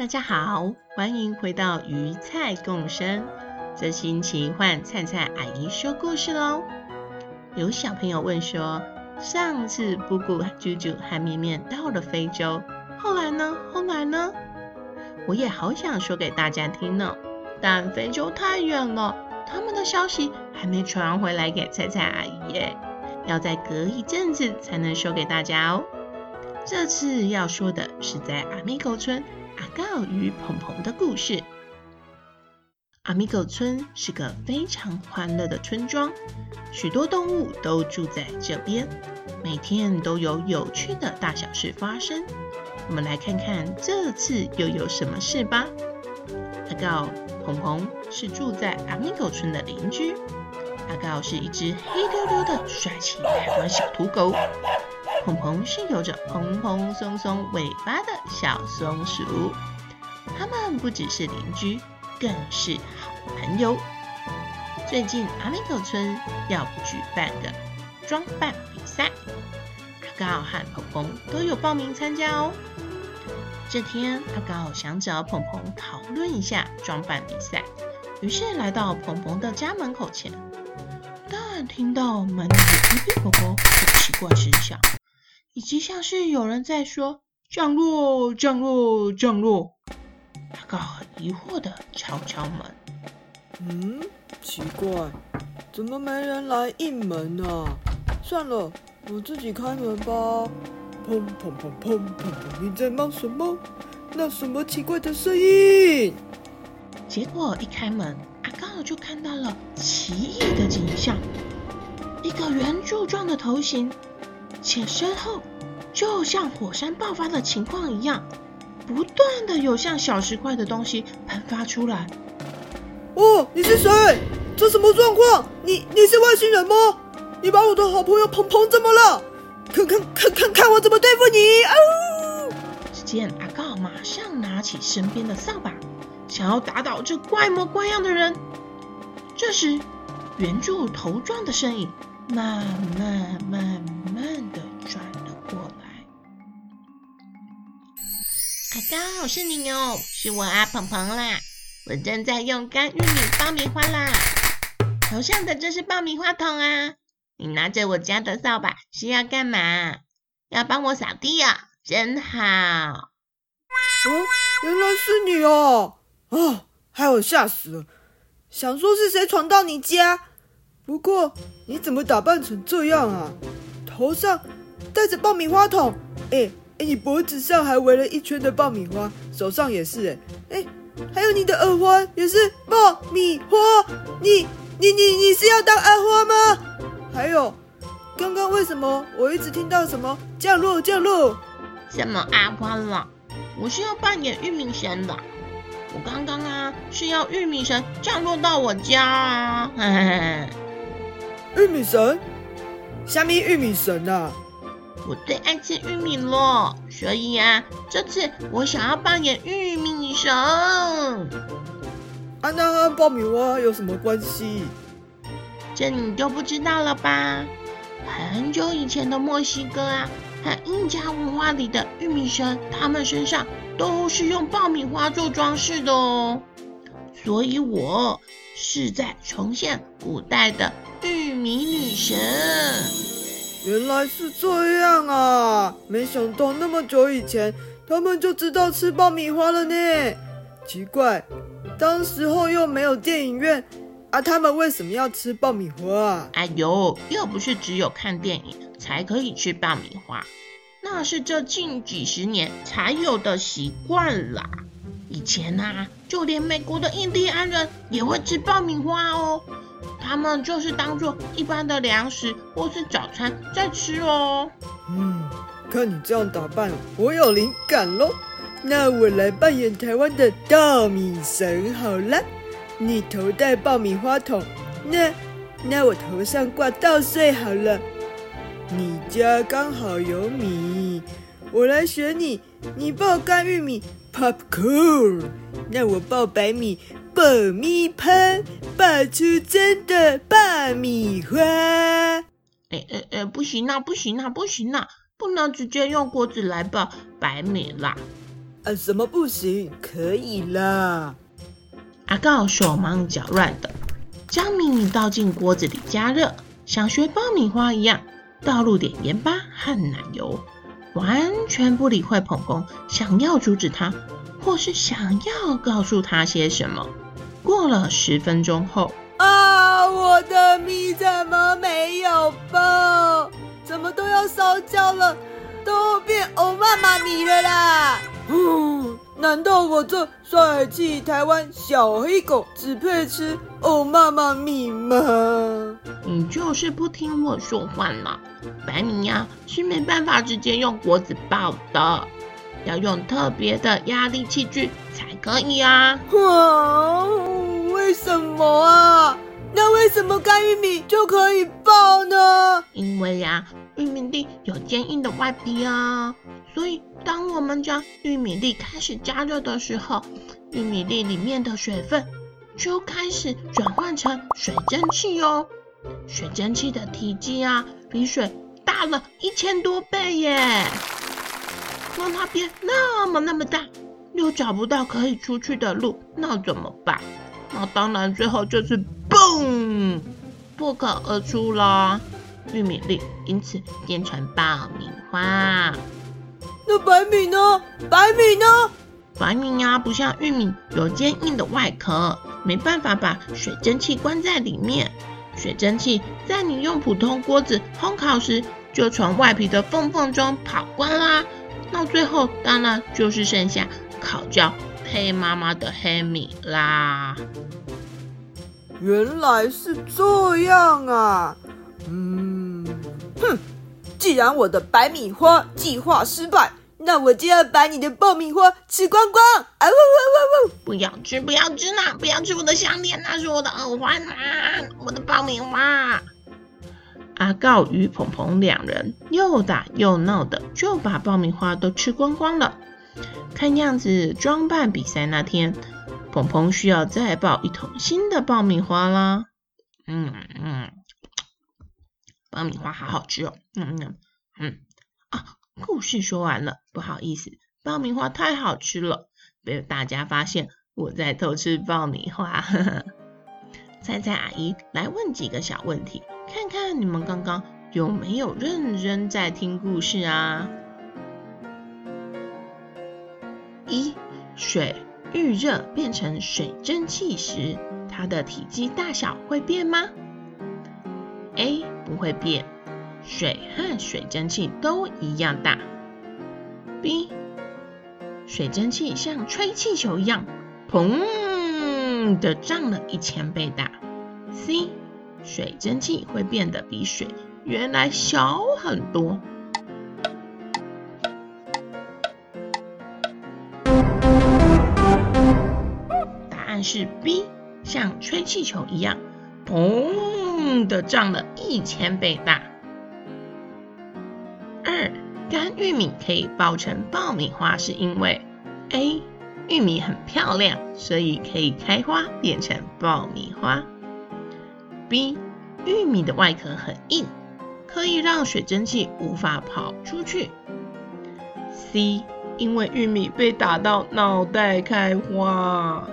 大家好，欢迎回到鱼菜共生。这星期换菜菜阿姨说故事喽。有小朋友问说，上次布谷、啾啾和面面到了非洲，后来呢？后来呢？我也好想说给大家听呢，但非洲太远了，他们的消息还没传回来给菜菜阿姨耶，要再隔一阵子才能说给大家哦。这次要说的是在阿米狗村。阿告与鹏鹏的故事。阿米狗村是个非常欢乐的村庄，许多动物都住在这边，每天都有有趣的大小事发生。我们来看看这次又有什么事吧。阿告、鹏鹏是住在阿米狗村的邻居。阿告是一只黑溜溜的帅气台湾小土狗。鹏鹏是有着蓬蓬松松尾巴的小松鼠，他们不只是邻居，更是好朋友。最近阿米狗村要举办的装扮比赛，阿高和鹏鹏都有报名参加哦。这天，阿高想找鹏鹏讨论一下装扮比赛，于是来到鹏鹏的家门口前，但听到门里的哔哔啵啵的奇怪声响。以及像是有人在说“降落，降落，降落”，阿告很疑惑的敲敲门。嗯，奇怪，怎么没人来应门呢？算了，我自己开门吧。砰砰砰砰砰砰！你在忙什么？那什么奇怪的声音？结果一开门，阿高就看到了奇异的景象：一个圆柱状的头型。且身后就像火山爆发的情况一样，不断的有像小石块的东西喷发出来。哦，你是谁？这什么状况？你你是外星人吗？你把我的好朋友鹏鹏怎么了？看看看看看我怎么对付你！啊！只见阿告马上拿起身边的扫把，想要打倒这怪模怪样的人。这时，圆柱头状的身影慢慢慢慢。刚好，是你哦，是我啊，鹏鹏啦！我正在用干玉米爆米花啦。头上的这是爆米花桶啊！你拿着我家的扫把是要干嘛？要帮我扫地啊？真好！哦，原来是你哦！哦，害我吓死了，想说是谁闯到你家？不过你怎么打扮成这样啊？头上戴着爆米花桶，哎。哎，你脖子上还围了一圈的爆米花，手上也是哎，哎，还有你的耳环也是爆米花，你你你你是要当阿花吗？还有，刚刚为什么我一直听到什么降落降落？什么阿花了？我是要扮演玉米神的，我刚刚啊是要玉米神降落到我家啊，嘿嘿嘿。玉米神？虾米玉米神啊？我最爱吃玉米了，所以啊，这次我想要扮演玉米神。啊，那和爆米花有什么关系？这你就不知道了吧？很久以前的墨西哥啊，和印加文化里的玉米神，他们身上都是用爆米花做装饰的哦。所以我是在重现古代的玉米女神。原来是这样啊！没想到那么久以前，他们就知道吃爆米花了呢。奇怪，当时候又没有电影院啊，他们为什么要吃爆米花啊？哎呦，又不是只有看电影才可以吃爆米花，那是这近几十年才有的习惯啦。以前呐、啊，就连美国的印第安人也会吃爆米花哦。他们就是当做一般的粮食或是早餐在吃哦。嗯，看你这样打扮，我有灵感喽！那我来扮演台湾的稻米神好了。你头戴爆米花筒，那那我头上挂稻穗好了。你家刚好有米，我来选你。你爆干玉米 popcorn，那我爆白米爆米花，爆出真的爆米花。哎哎哎，不行啊，不行啊，不行啊，不能直接用锅子来爆白米啦。啊，什么不行？可以啦。阿告手忙脚乱的将米米倒进锅子里加热，像学爆米花一样倒入点盐巴和奶油，完全不理会澎澎想要阻止他，或是想要告诉他些什么。过了十分钟后，啊，我的米怎么没有爆？怎么都要烧焦了，都变欧妈妈米了啦！嗯。难道我这帅气台湾小黑狗只配吃欧妈妈米吗？你就是不听我说话嘛。白米呀，是没办法直接用锅子爆的，要用特别的压力器具才可以啊。哇，为什么啊？那为什么干玉米就可以爆呢？因为呀，玉米粒有坚硬的外皮啊。所以，当我们将玉米粒开始加热的时候，玉米粒里面的水分就开始转换成水蒸气哦。水蒸气的体积啊，比水大了一千多倍耶！让它变那么那么大，又找不到可以出去的路，那怎么办？那当然，最后就是嘣，破口而出啦。玉米粒因此变成爆米花。那白米呢？白米呢？白米呀，不像玉米有坚硬的外壳，没办法把水蒸气关在里面。水蒸气在你用普通锅子烘烤时，就从外皮的缝缝中跑光啦。那最后当然就是剩下烤焦黑妈妈的黑米啦。原来是这样啊！嗯，哼，既然我的白米花计划失败。那我就要把你的爆米花吃光光！啊呜呜呜呜！不要吃，不要吃啦！不要吃我的项链，那是我的耳环啊！我的爆米花！阿告与澎澎两人又打又闹的，就把爆米花都吃光光了。看样子装扮比赛那天，澎澎需要再爆一桶新的爆米花啦。嗯嗯，爆米花好好吃哦！嗯嗯嗯啊。故事说完了，不好意思，爆米花太好吃了，被大家发现我在偷吃爆米花。猜猜阿姨来问几个小问题，看看你们刚刚有没有认真在听故事啊？一、水遇热变成水蒸气时，它的体积大小会变吗？A 不会变。水和水蒸气都一样大。B，水蒸气像吹气球一样，砰的胀了一千倍大。C，水蒸气会变得比水原来小很多。答案是 B，像吹气球一样，砰的胀了一千倍大。二干玉米可以爆成爆米花，是因为 A 玉米很漂亮，所以可以开花变成爆米花。B 玉米的外壳很硬，可以让水蒸气无法跑出去。C 因为玉米被打到脑袋开花。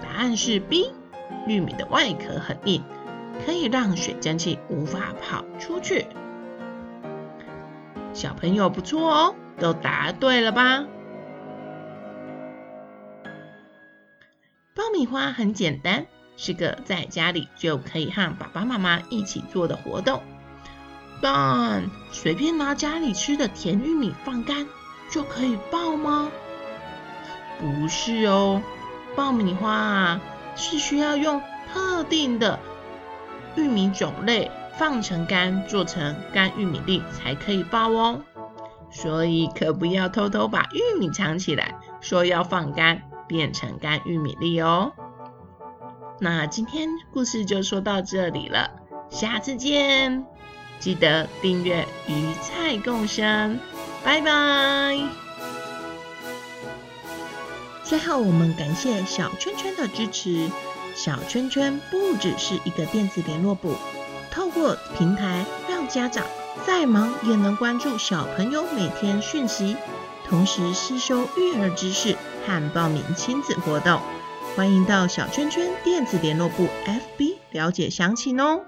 答案是 B。玉米的外壳很硬，可以让水蒸气无法跑出去。小朋友不错哦，都答对了吧？爆米花很简单，是个在家里就可以和爸爸妈妈一起做的活动。但随便拿家里吃的甜玉米放干就可以爆吗？不是哦，爆米花啊。是需要用特定的玉米种类放成干，做成干玉米粒才可以包哦。所以可不要偷偷把玉米藏起来，说要放干，变成干玉米粒哦。那今天故事就说到这里了，下次见，记得订阅鱼菜共生，拜拜。最后，我们感谢小圈圈的支持。小圈圈不只是一个电子联络簿，透过平台让家长再忙也能关注小朋友每天讯息，同时吸收育儿知识和报名亲子活动。欢迎到小圈圈电子联络部 FB 了解详情哦。